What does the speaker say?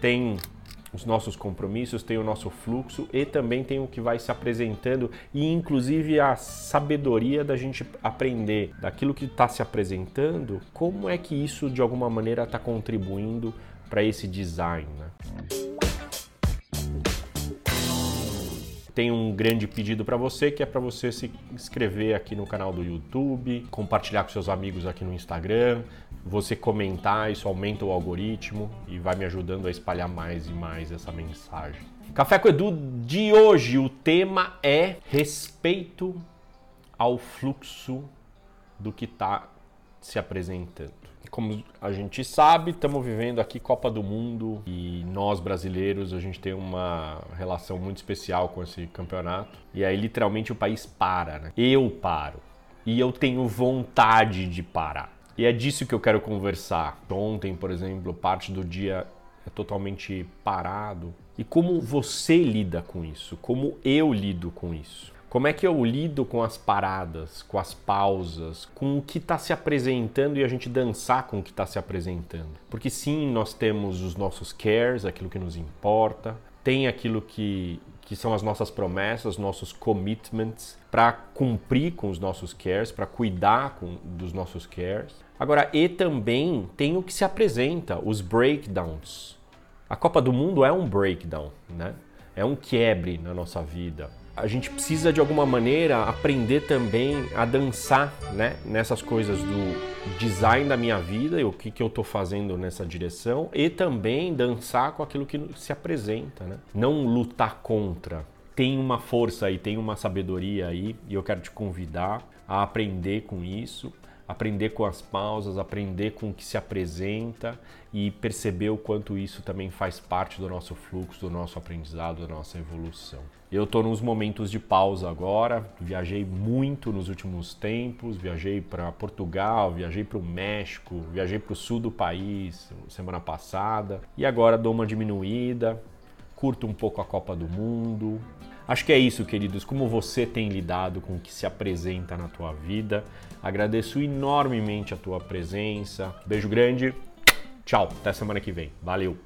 tem os nossos compromissos, tem o nosso fluxo e também tem o que vai se apresentando e inclusive a sabedoria da gente aprender daquilo que está se apresentando, como é que isso de alguma maneira está contribuindo para esse design. Tem um grande pedido para você, que é para você se inscrever aqui no canal do YouTube, compartilhar com seus amigos aqui no Instagram, você comentar, isso aumenta o algoritmo e vai me ajudando a espalhar mais e mais essa mensagem. Café com Edu de hoje, o tema é respeito ao fluxo do que está se apresentando. Como a gente sabe, estamos vivendo aqui Copa do Mundo e nós brasileiros a gente tem uma relação muito especial com esse campeonato. E aí literalmente o país para, né? Eu paro. E eu tenho vontade de parar. E é disso que eu quero conversar. Ontem, por exemplo, parte do dia é totalmente parado. E como você lida com isso? Como eu lido com isso? Como é que eu lido com as paradas, com as pausas, com o que está se apresentando e a gente dançar com o que está se apresentando? Porque sim, nós temos os nossos cares, aquilo que nos importa, tem aquilo que, que são as nossas promessas, nossos commitments, para cumprir com os nossos cares, para cuidar com, dos nossos cares. Agora, e também tem o que se apresenta, os breakdowns. A Copa do Mundo é um breakdown, né? É um quebre na nossa vida a gente precisa de alguma maneira aprender também a dançar né, nessas coisas do design da minha vida e o que, que eu estou fazendo nessa direção e também dançar com aquilo que se apresenta, né? não lutar contra. Tem uma força aí, tem uma sabedoria aí e eu quero te convidar a aprender com isso, aprender com as pausas, aprender com o que se apresenta e perceber o quanto isso também faz parte do nosso fluxo, do nosso aprendizado, da nossa evolução. Eu estou nos momentos de pausa agora, viajei muito nos últimos tempos, viajei para Portugal, viajei para o México, viajei para o sul do país semana passada e agora dou uma diminuída, curto um pouco a Copa do Mundo. Acho que é isso, queridos, como você tem lidado com o que se apresenta na tua vida. Agradeço enormemente a tua presença. Beijo grande. Tchau, até semana que vem. Valeu.